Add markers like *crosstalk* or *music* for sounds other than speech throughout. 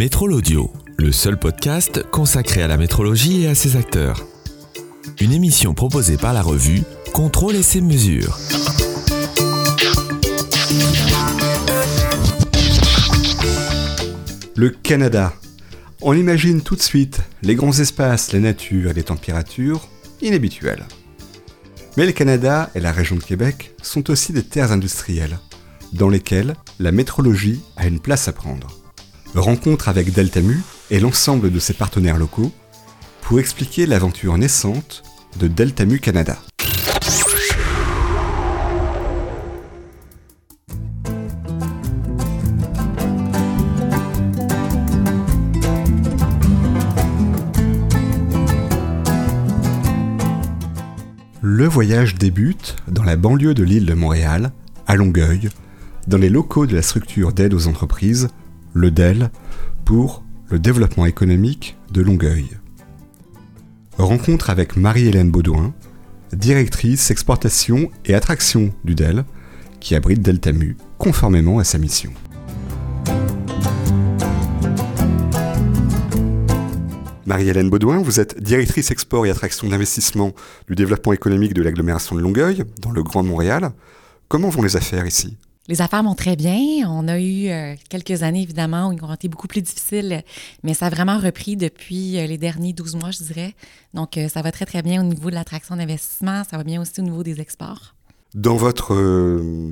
Métrol Audio, le seul podcast consacré à la métrologie et à ses acteurs. Une émission proposée par la revue Contrôle et ses mesures. Le Canada. On imagine tout de suite les grands espaces, la nature et les températures inhabituelles. Mais le Canada et la région de Québec sont aussi des terres industrielles, dans lesquelles la métrologie a une place à prendre. Rencontre avec Deltamu et l'ensemble de ses partenaires locaux pour expliquer l'aventure naissante de Deltamu Canada. Le voyage débute dans la banlieue de l'île de Montréal, à Longueuil, dans les locaux de la structure d'aide aux entreprises, le DEL, pour le développement économique de Longueuil. Rencontre avec Marie-Hélène Baudouin, directrice exportation et attraction du DEL, qui abrite Deltamu conformément à sa mission. Marie-Hélène Baudouin, vous êtes directrice export et attraction d'investissement du développement économique de l'agglomération de Longueuil, dans le Grand Montréal. Comment vont les affaires ici? Les affaires vont très bien. On a eu euh, quelques années, évidemment, où ils ont été beaucoup plus difficiles, mais ça a vraiment repris depuis euh, les derniers 12 mois, je dirais. Donc, euh, ça va très, très bien au niveau de l'attraction d'investissement. Ça va bien aussi au niveau des exports. Dans votre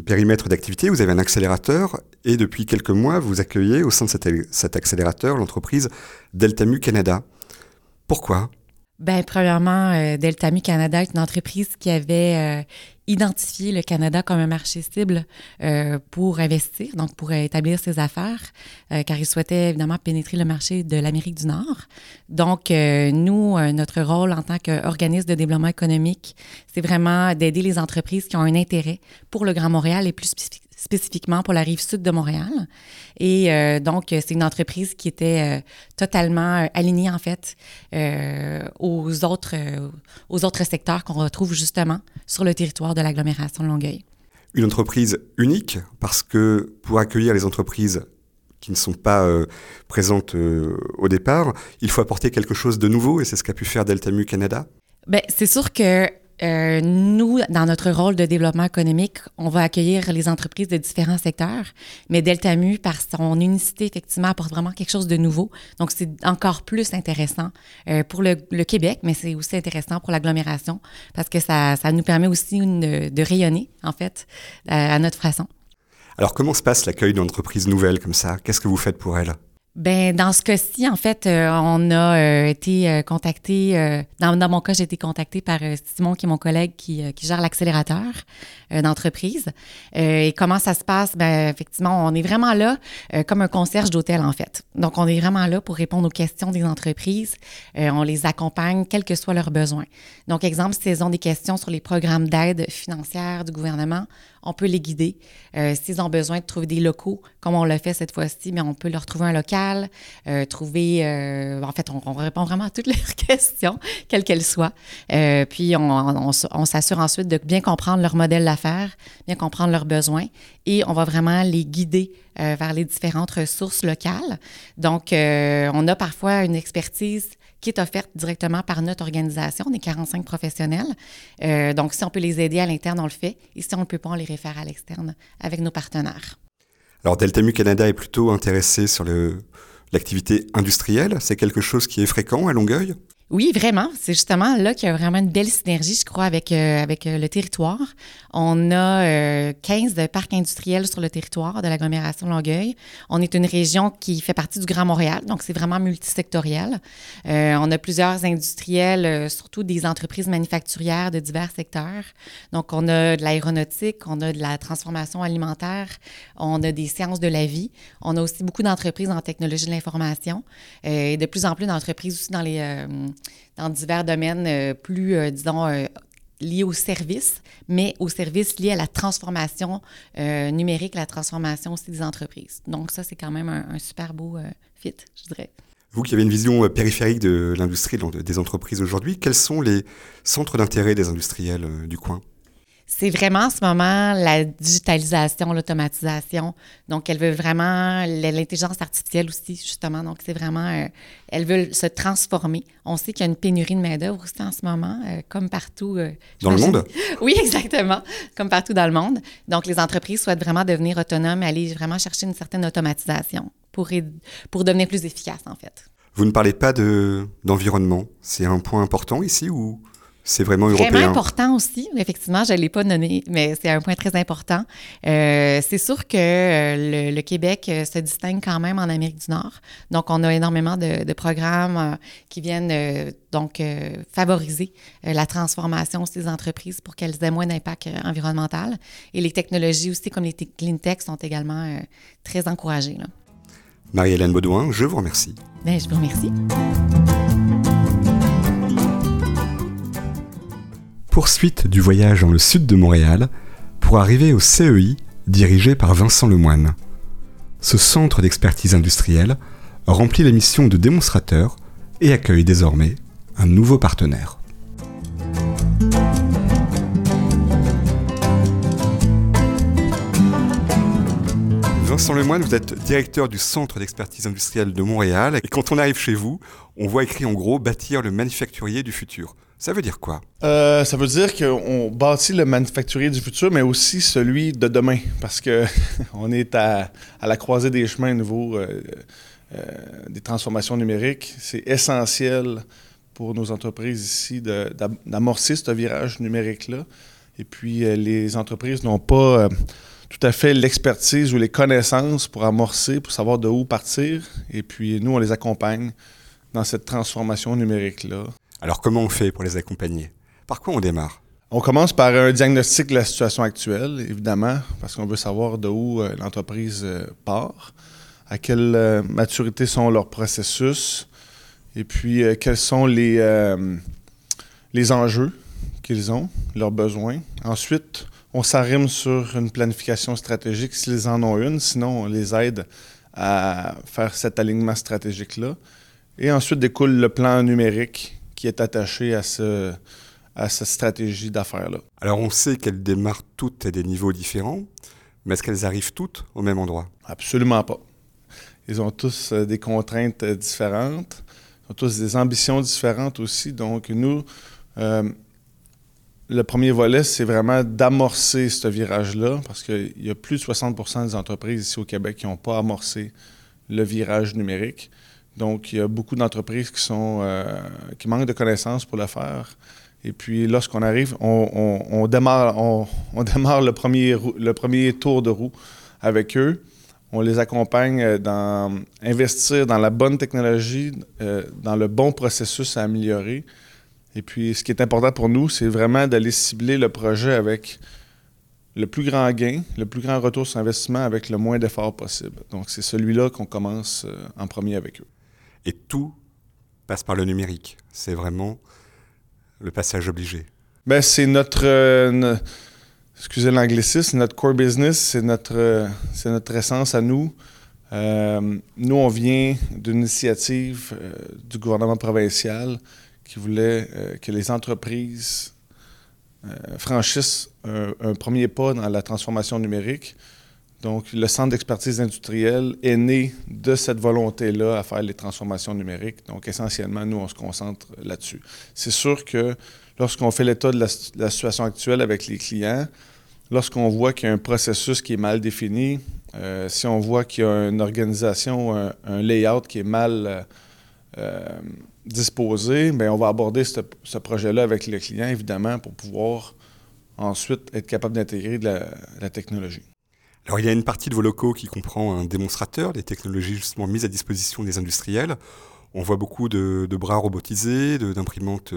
périmètre d'activité, vous avez un accélérateur et depuis quelques mois, vous accueillez au sein de cet, cet accélérateur l'entreprise Deltamu Canada. Pourquoi? Ben, premièrement, Deltamu Canada est une entreprise qui avait euh, identifié le Canada comme un marché cible euh, pour investir, donc pour établir ses affaires, car il souhaitait évidemment pénétrer le marché de l'Amérique du Nord. Donc, nous, notre rôle en tant qu'organisme de développement économique, c'est vraiment d'aider les entreprises qui ont un intérêt pour le Grand Montréal et plus spécifiquement pour la rive sud de Montréal. Et euh, donc, c'est une entreprise qui était euh, totalement euh, alignée, en fait, aux, autres, aux autres secteurs qu'on retrouve justement sur le territoire de l'agglomération de Longueuil. Une entreprise unique parce que pour accueillir les entreprises qui ne sont pas présentes au départ, il faut apporter quelque chose de nouveau et c'est ce qu'a pu faire Deltamu Canada? Bien, c'est sûr que euh, nous, dans notre rôle de développement économique, on va accueillir les entreprises de différents secteurs, mais Deltamu, par son unicité, effectivement, apporte vraiment quelque chose de nouveau. Donc, c'est encore plus intéressant euh, pour le, Québec, mais c'est aussi intéressant pour l'agglomération parce que ça, ça, nous permet aussi de rayonner, en fait, à notre façon. Alors, comment se passe l'accueil d'entreprises nouvelles comme ça? Qu'est-ce que vous faites pour elles? Ben dans ce cas-ci, en fait, euh, on a euh, été euh, contacté. Dans, mon cas, j'ai été contacté par Simon, qui est mon collègue qui, qui gère l'accélérateur d'entreprise. et comment ça se passe? Ben effectivement, on est vraiment là comme un concierge d'hôtel, en fait. Donc, on est vraiment là pour répondre aux questions des entreprises. on les accompagne, quels que soient leurs besoins. Donc, exemple, s'ils ont des questions sur les programmes d'aide financière du gouvernement, on peut les guider. Euh, s'ils ont besoin de trouver des locaux, comme on l'a fait cette fois-ci, mais on peut leur trouver un local, euh, trouver. Euh, en fait, on, répond vraiment à toutes *laughs* leurs questions, quelles qu'elles soient. puis on, s'assure ensuite de bien comprendre leur modèle d'affaires, bien comprendre leurs besoins, et on va vraiment les guider vers les différentes ressources locales. Donc, on a parfois une expertise qui est offerte directement par notre organisation. On est 45 professionnels. Euh, donc, si on peut les aider à l'interne, on le fait. Et si on ne peut pas, on les réfère à l'externe avec nos partenaires. Alors, Deltamu Canada est plutôt intéressé sur l'activité industrielle. C'est quelque chose qui est fréquent à Longueuil? Oui, vraiment. C'est justement là qu'il y a vraiment une belle synergie, je crois, avec, euh, avec euh, le territoire. On a euh, 15 parcs industriels sur le territoire de l'agglomération Longueuil. On est une région qui fait partie du Grand Montréal, donc c'est vraiment multisectoriel. Euh, on a plusieurs industriels, surtout des entreprises manufacturières de divers secteurs. Donc, on a de l'aéronautique, on a de la transformation alimentaire, on a des sciences de la vie. On a aussi beaucoup d'entreprises en technologie de l'information et de plus en plus d'entreprises aussi dans les dans divers domaines euh, plus, euh, disons, euh, liés aux services, mais aux services liés à la transformation numérique, la transformation aussi des entreprises. Donc ça, c'est quand même un, super beau fit, je dirais. Vous qui avez une vision périphérique de l'industrie, des entreprises aujourd'hui, quels sont les centres d'intérêt des industriels du coin? C'est vraiment en ce moment la digitalisation, l'automatisation. Donc, elle veut vraiment l'intelligence artificielle aussi, justement. Donc, c'est vraiment, euh, elle veut se transformer. On sait qu'il y a une pénurie de main-d'œuvre aussi en ce moment, euh, comme partout. Euh, dans le monde? *laughs* Oui, exactement. Comme partout dans le monde. Donc, les entreprises souhaitent vraiment devenir autonomes, aller vraiment chercher une certaine automatisation pour, pour devenir plus efficaces, en fait. Vous ne parlez pas d'environnement. c'est un point important ici ou c'est vraiment européen. Vraiment important aussi. Effectivement, je ne l'ai pas donné, mais c'est un point très important. Euh, c'est sûr que euh, le, Québec euh, se distingue quand même en Amérique du Nord. Donc, on a énormément de, programmes qui viennent donc favoriser la transformation des entreprises pour qu'elles aient moins d'impact environnemental. Et les technologies aussi, comme les clean tech, sont également très encouragées. Marie-Hélène Baudouin, je vous remercie. Bien, je vous remercie. Poursuite du voyage dans le sud de Montréal pour arriver au CEI dirigé par Vincent Lemoine. Ce centre d'expertise industrielle remplit la mission de démonstrateur et accueille désormais un nouveau partenaire. Vincent Lemoine, vous êtes directeur du Centre d'expertise industrielle de Montréal. Et quand on arrive chez vous, on voit écrit en gros bâtir le manufacturier du futur. Ça veut dire quoi? Euh, ça veut dire qu'on bâtit le manufacturier du futur, mais aussi celui de demain, parce que *laughs* on est à, la croisée des chemins au niveau euh, euh, des transformations numériques. C'est essentiel pour nos entreprises ici d'amorcer ce virage numérique-là. Et puis, les entreprises n'ont pas tout à fait l'expertise ou les connaissances pour amorcer, pour savoir de où partir. Et puis, nous, on les accompagne dans cette transformation numérique-là. Alors comment on fait pour les accompagner? Par quoi on démarre? On commence par un diagnostic de la situation actuelle, évidemment, parce qu'on veut savoir de où euh, l'entreprise euh, part, à quelle euh, maturité sont leurs processus, et puis quels sont les, les enjeux qu'ils ont, leurs besoins. Ensuite, on s'arrime sur une planification stratégique s'ils en ont une, sinon on les aide à faire cet alignement stratégique-là. Et ensuite découle le plan numérique qui est attaché à, ce, à cette stratégie d'affaires-là. Alors on sait qu'elles démarrent toutes à des niveaux différents, mais est-ce qu'elles arrivent toutes au même endroit? Absolument pas. Ils ont tous euh, des contraintes euh, différentes, ils ont tous des ambitions différentes aussi. Donc nous, euh, le premier volet, c'est vraiment d'amorcer ce virage-là, parce qu'il y a plus de 60% des entreprises ici au Québec qui n'ont pas amorcé le virage numérique. Donc, il y a beaucoup d'entreprises qui sont euh, qui manquent de connaissances pour le faire. Et puis, lorsqu'on arrive, on, démarre, le premier, le premier tour de roue avec eux. On les accompagne dans investir dans la bonne technologie, euh, dans le bon processus à améliorer. Et puis, ce qui est important pour nous, c'est vraiment d'aller cibler le projet avec le plus grand gain, le plus grand retour sur investissement avec le moins d'efforts possible. Donc, c'est celui-là qu'on commence euh, en premier avec eux. Et tout passe par le numérique. C'est vraiment le passage obligé. Ben, c'est notre, euh, excusez l'anglicisme, notre core business, c'est notre, euh, c'est notre essence à nous. Euh, nous, on vient d'une initiative du gouvernement provincial qui voulait que les entreprises franchissent un, premier pas dans la transformation numérique. Donc, le Centre d'expertise industrielle est né de cette volonté-là à faire les transformations numériques. Donc, essentiellement, nous, on se concentre là-dessus. C'est sûr que lorsqu'on fait l'état de, la, situation actuelle avec les clients, lorsqu'on voit qu'il y a un processus qui est mal défini, euh, si on voit qu'il y a une organisation, un, layout qui est mal euh, euh, disposé, bien, on va aborder ce, projet-là avec le client, évidemment, pour pouvoir ensuite être capable d'intégrer de la technologie. Alors il y a une partie de vos locaux qui comprend un démonstrateur, des technologies justement mises à disposition des industriels. On voit beaucoup de, bras robotisés, d'imprimantes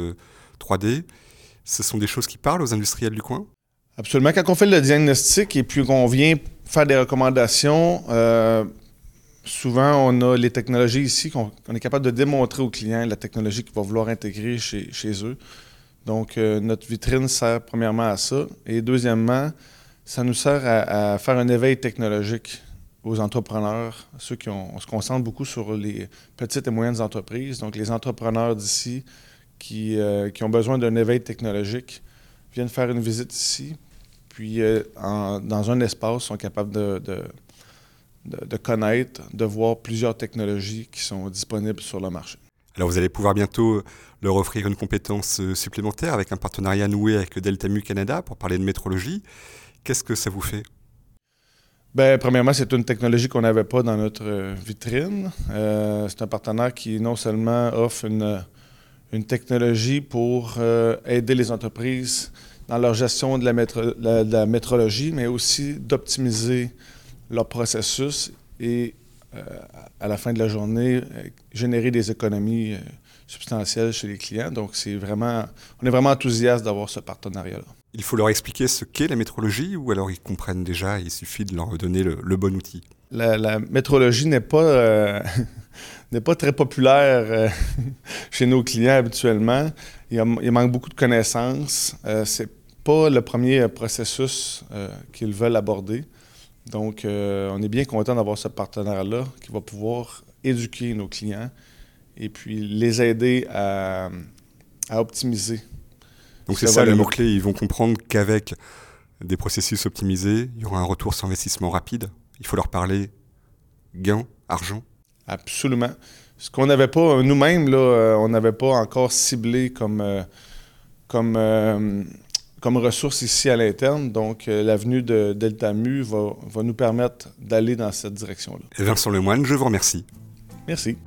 3D. Euh, Ce sont des choses qui parlent aux industriels du coin? Absolument. Quand on fait le diagnostic et puis qu'on vient faire des recommandations, euh, souvent on a les technologies ici qu'on est capable de démontrer aux clients la technologie qu'ils vont vouloir intégrer chez, eux. Donc euh, notre vitrine sert premièrement à ça. Et deuxièmement, ça nous sert à, faire un éveil technologique aux entrepreneurs, ceux qui ont, on se concentre beaucoup sur les petites et moyennes entreprises, donc les entrepreneurs d'ici qui, euh, ont besoin d'un éveil technologique viennent faire une visite ici puis dans un espace, sont capables de, de, connaître, de voir plusieurs technologies qui sont disponibles sur le marché. Alors vous allez pouvoir bientôt leur offrir une compétence supplémentaire avec un partenariat noué avec Delta Canada pour parler de métrologie. Qu'est-ce que ça vous fait? Bien, premièrement, c'est une technologie qu'on n'avait pas dans notre euh, vitrine. Euh, c'est un partenaire qui non seulement offre une, une technologie pour euh, aider les entreprises dans leur gestion de la, la, métrologie, mais aussi d'optimiser leur processus et à la fin de la journée, générer des économies substantielles chez les clients. Donc, c'est vraiment, on est vraiment enthousiaste d'avoir ce partenariat-là. Il faut leur expliquer ce qu'est la métrologie ou alors ils comprennent déjà, il suffit de leur donner le, bon outil? La, métrologie n'est pas, euh, *laughs* pas très populaire euh, *laughs* chez nos clients habituellement. Il, manque beaucoup de connaissances. Euh, c'est pas le premier processus qu'ils veulent aborder. Donc, on est bien content d'avoir ce partenaire-là qui va pouvoir éduquer nos clients et puis les aider à, à optimiser donc c'est ça le mot-clé, ils vont comprendre qu'avec des processus optimisés, il y aura un retour sur investissement rapide. Il faut leur parler gain, argent. Absolument. Ce qu'on n'avait pas, nous-mêmes, là, euh, on n'avait pas encore ciblé comme, euh, comme, euh, comme ressource ici à l'interne. Donc, l'avenue de Delta Mu va, va nous permettre d'aller dans cette direction-là. Vincent Lemoine, je vous remercie. Merci.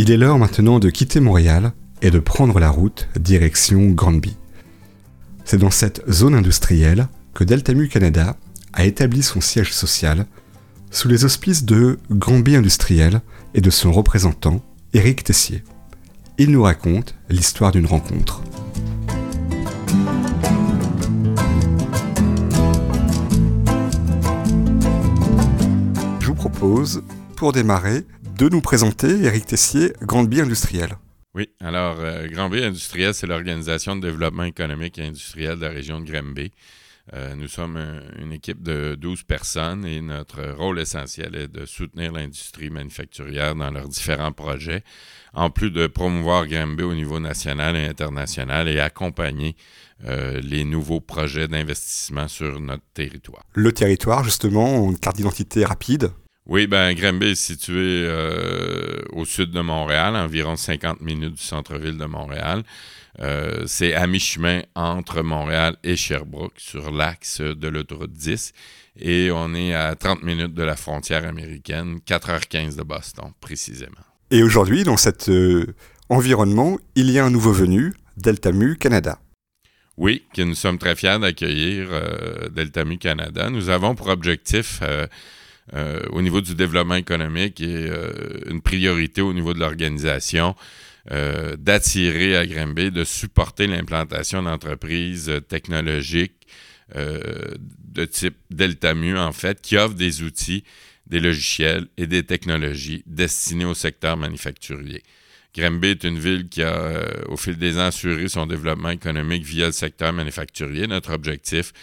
Il est l'heure maintenant de quitter Montréal et de prendre la route direction Granby. C'est dans cette zone industrielle que Deltamu Canada a établi son siège social sous les auspices de Granby Industriel et de son représentant, Éric Tessier. Il nous raconte l'histoire d'une rencontre. Je vous propose, pour démarrer, de nous présenter, Éric Tessier, Grande Bie Industrielle. Oui, alors, euh, Grand B Industriel, c'est l'organisation de développement économique et industriel de la région de Granby. Euh, nous sommes une équipe de 12 personnes et notre rôle essentiel est de soutenir l'industrie manufacturière dans leurs différents projets, en plus de promouvoir Granby au niveau national et international et accompagner euh, les nouveaux projets d'investissement sur notre territoire. Le territoire, justement, une carte d'identité rapide oui, ben Granby est situé euh, au sud de Montréal, environ 50 minutes du centre-ville de Montréal. Euh, c'est à mi-chemin entre Montréal et Sherbrooke, sur l'axe de l'autoroute 10. Et on est à 30 minutes de la frontière américaine, 4h15 de Boston, précisément. Et aujourd'hui, dans cet euh, environnement, il y a un nouveau venu, Deltamu Canada. Oui, que nous sommes très fiers d'accueillir Deltamu Canada. Nous avons pour objectif euh, au niveau du développement économique et euh, une priorité au niveau de l'organisation euh, d'attirer à Granby, de supporter l'implantation d'entreprises technologiques de type Deltamu, en fait, qui offrent des outils, des logiciels et des technologies destinés au secteur manufacturier. Granby est une ville qui a, au fil des ans, assuré son développement économique via le secteur manufacturier. Notre objectif,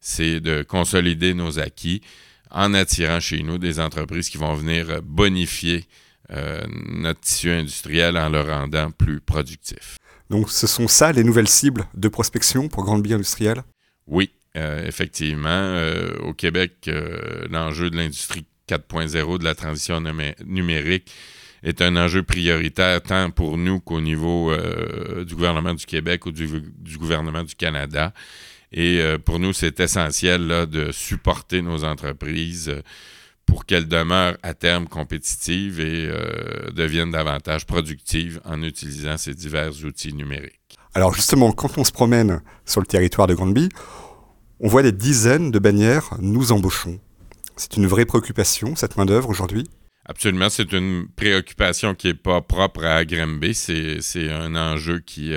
c'est de consolider nos acquis, en attirant chez nous des entreprises qui vont venir bonifier euh, notre tissu industriel en le rendant plus productif. Donc ce sont ça les nouvelles cibles de prospection pour Grande Bie Industrielle? Oui, euh, effectivement. Euh, au Québec, l'enjeu de l'industrie 4.0 de la transition numérique est un enjeu prioritaire tant pour nous qu'au niveau du gouvernement du Québec ou du, du gouvernement du Canada. Et euh, pour nous, c'est essentiel là, de supporter nos entreprises euh, pour qu'elles demeurent à terme compétitives et euh, deviennent davantage productives en utilisant ces divers outils numériques. Alors justement, quand on se promène sur le territoire de Grandby, on voit des dizaines de bannières « Nous embauchons ». C'est une vraie préoccupation, cette main-d'œuvre aujourd'hui? Absolument, c'est une préoccupation qui n'est pas propre à Granby. C'est un enjeu qui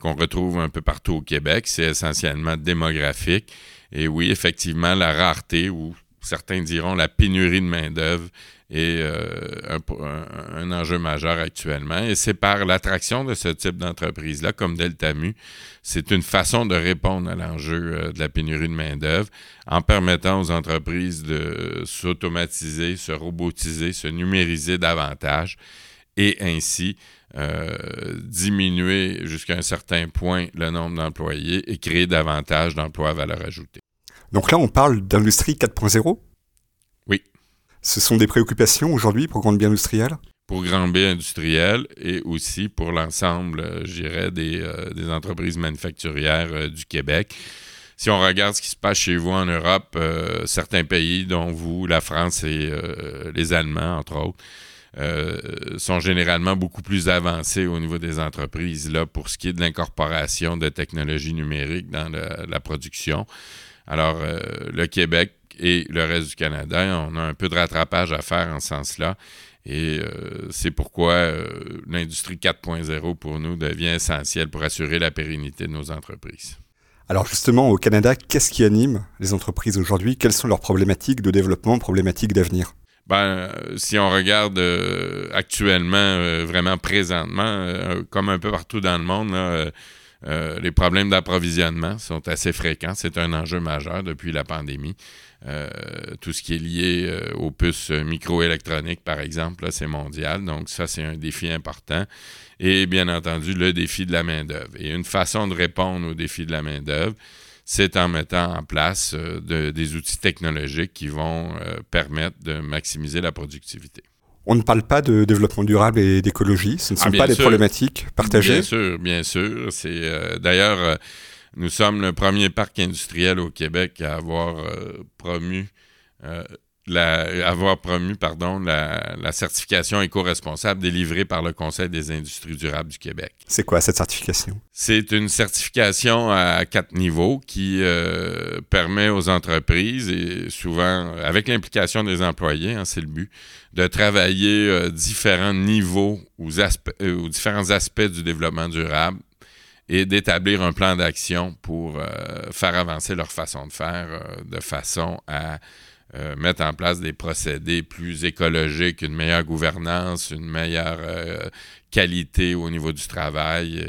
qu'on retrouve un peu partout au Québec. C'est essentiellement démographique. Et oui, effectivement, la rareté ou certains diront la pénurie de main-d'œuvre est euh, un, enjeu majeur actuellement. Et c'est par l'attraction de ce type d'entreprise-là, comme Deltamu, c'est une façon de répondre à l'enjeu euh, de la pénurie de main-d'œuvre en permettant aux entreprises de s'automatiser, se robotiser, se numériser davantage et ainsi diminuer jusqu'à un certain point le nombre d'employés et créer davantage d'emplois à valeur ajoutée. Donc là, on parle d'industrie 4.0 Oui. Ce sont des préoccupations aujourd'hui pour Grande Bien Industrielle? Pour Grand B industriel et aussi pour l'ensemble, euh, je dirais, des, euh, des, entreprises manufacturières euh, du Québec. Si on regarde ce qui se passe chez vous en Europe, certains pays, dont vous, la France et les Allemands, entre autres, sont généralement beaucoup plus avancés au niveau des entreprises là, pour ce qui est de l'incorporation de technologies numériques dans la, production. Alors, le Québec et le reste du Canada, on a un peu de rattrapage à faire en ce sens-là. Et euh, c'est pourquoi euh, l'industrie 4.0 pour nous devient essentielle pour assurer la pérennité de nos entreprises. Alors justement, au Canada, qu'est-ce qui anime les entreprises aujourd'hui? Quelles sont leurs problématiques de développement, problématiques d'avenir? Ben, euh, si on regarde actuellement, vraiment présentement, comme un peu partout dans le monde, les problèmes d'approvisionnement sont assez fréquents. C'est un enjeu majeur depuis la pandémie. Euh, tout ce qui est lié euh, aux puces microélectroniques, par exemple, c'est mondial. Donc, ça, c'est un défi important. Et bien entendu, le défi de la main-d'œuvre. Et une façon de répondre au défi de la main-d'œuvre, c'est en mettant en place euh, des outils technologiques qui vont permettre de maximiser la productivité. On ne parle pas de développement durable et d'écologie, ce ne sont ah, pas des problématiques partagées. Bien sûr, bien sûr. C'est d'ailleurs nous sommes le premier parc industriel au Québec à avoir euh, promu euh, la, avoir promu pardon, la, certification éco-responsable délivrée par le Conseil des industries durables du Québec. C'est quoi cette certification? C'est une certification à quatre niveaux qui euh, permet aux entreprises, et souvent avec l'implication des employés, hein, c'est le but, de travailler différents niveaux ou, ou différents aspects du développement durable et d'établir un plan d'action pour euh, faire avancer leur façon de faire euh, de façon à euh, mettre en place des procédés plus écologiques, une meilleure gouvernance, une meilleure qualité au niveau du travail.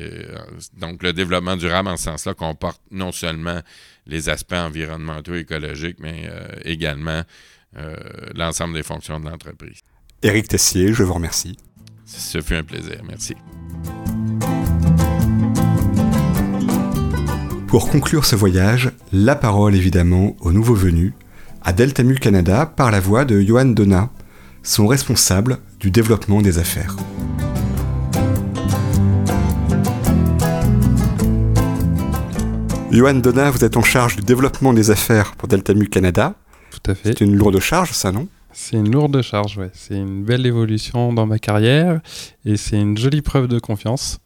donc, le développement durable en ce sens-là comporte non seulement les aspects environnementaux et écologiques, mais également l'ensemble des fonctions de l'entreprise. Éric Tessier, je vous remercie. Ce fut un plaisir. Merci. Pour conclure ce voyage, la parole évidemment au nouveau venu, à Deltamu Canada par la voix de Johan Donat, son responsable du développement des affaires. Johan Donat, vous êtes en charge du développement des affaires pour Deltamu Canada. Tout à fait. C'est une lourde charge, ça, non? C'est une lourde charge, oui. C'est une belle évolution dans ma carrière et c'est une jolie preuve de confiance.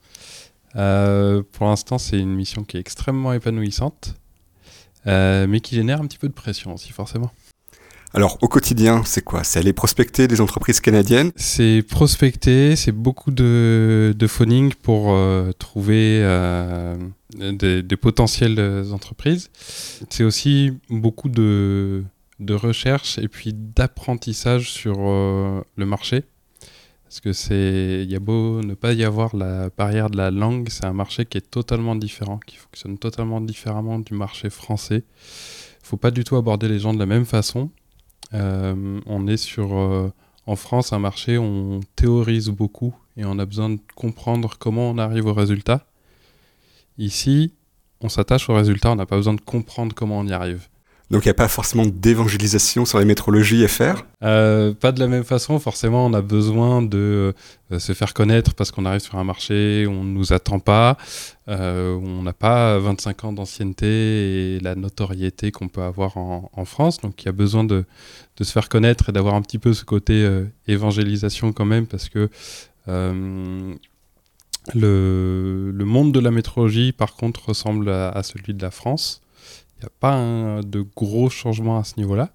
Euh, pour l'instant, c'est une mission qui est extrêmement épanouissante, euh, mais qui génère un petit peu de pression aussi, forcément. Alors, au quotidien, c'est quoi? C'est aller prospecter des entreprises canadiennes? C'est prospecter, c'est beaucoup de, de phoning pour euh, trouver des, des, potentielles entreprises. C'est aussi beaucoup de, de recherche et puis d'apprentissage sur le marché. Parce que c'est, il y a beau ne pas y avoir la barrière de la langue, c'est un marché qui est totalement différent, qui fonctionne totalement différemment du marché français. Il faut pas du tout aborder les gens de la même façon. Euh, on est sur, euh, en France, un marché où on théorise beaucoup et on a besoin de comprendre comment on arrive au résultat. Ici, on s'attache au résultat, on n'a pas besoin de comprendre comment on y arrive. Donc il n'y a pas forcément d'évangélisation sur les métrologies faire? Euh, Pas de la même façon, forcément on a besoin de euh, se faire connaître parce qu'on arrive sur un marché on ne nous attend pas, euh, on n'a pas 25 ans d'ancienneté et la notoriété qu'on peut avoir en, France. Donc il y a besoin de, se faire connaître et d'avoir un petit peu ce côté évangélisation quand même parce que... Le, monde de la métrologie, par contre, ressemble à celui de la France. Il n'y a pas de gros changements à ce niveau-là.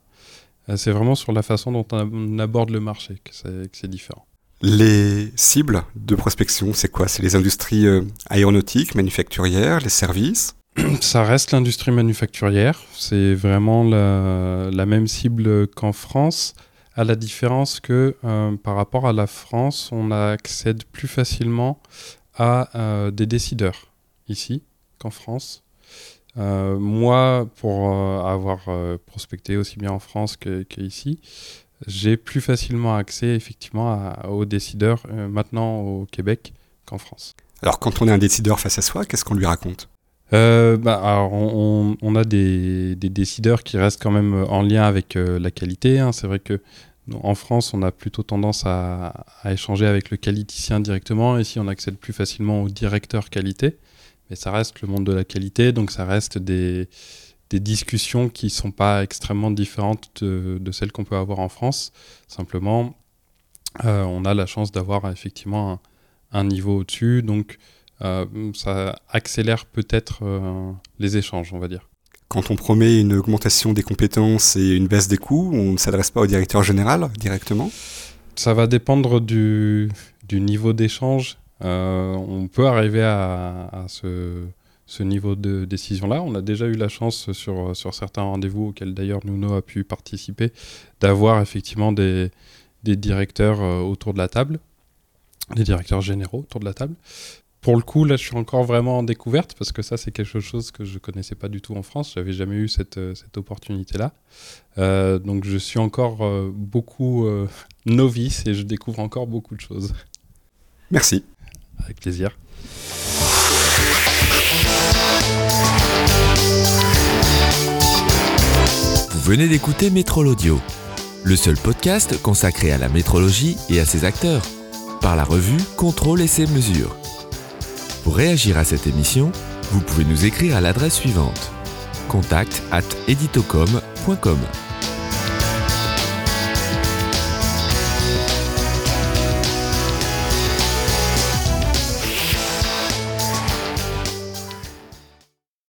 Euh, c'est vraiment sur la façon dont on aborde le marché que c'est différent. Les cibles de prospection, c'est quoi? C'est les industries euh, aéronautiques, manufacturières, les services? *clears throat* Ça reste l'industrie manufacturière. C'est vraiment la, même cible qu'en France, à la différence que euh, par rapport à la France, on accède plus facilement à des décideurs ici qu'en France. Euh, moi, pour euh, avoir euh, prospecté aussi bien en France qu'ici, j'ai plus facilement accès effectivement aux décideurs maintenant au Québec qu'en France. Alors quand on est un décideur face à soi, qu'est-ce qu'on lui raconte? Euh, bah, alors on, on, a des, des, décideurs qui restent quand même en lien avec euh, la qualité. Hein. C'est vrai que en France, on a plutôt tendance à, à, échanger avec le qualiticien directement. Ici, on accède plus facilement au directeur qualité. Mais ça reste le monde de la qualité, donc ça reste des, des discussions qui sont pas extrêmement différentes de, de celles qu'on peut avoir en France. Simplement, euh, on a la chance d'avoir effectivement un, un niveau au-dessus. Donc, euh, ça accélère peut-être euh, les échanges, on va dire. Quand on promet une augmentation des compétences et une baisse des coûts, on ne s'adresse pas au directeur général directement? Ça va dépendre du, du niveau d'échange. Euh, on peut arriver à, ce, niveau de décision-là. On a déjà eu la chance sur, certains rendez-vous auxquels d'ailleurs Nuno a pu participer d'avoir effectivement des, directeurs autour de la table, des directeurs généraux autour de la table pour le coup, là, je suis encore vraiment en découverte parce que ça, c'est quelque chose que je connaissais pas du tout en France. J'avais jamais eu cette, euh, opportunité-là. Euh, donc, je suis encore euh, beaucoup euh, *laughs* novice et je découvre encore beaucoup de choses. Merci. Avec plaisir. Vous venez d'écouter Métrolaudio, le seul podcast consacré à la métrologie et à ses acteurs, par la revue Contrôle et ses mesures. Pour réagir à cette émission, vous pouvez nous écrire à l'adresse suivante contact at editocom.com.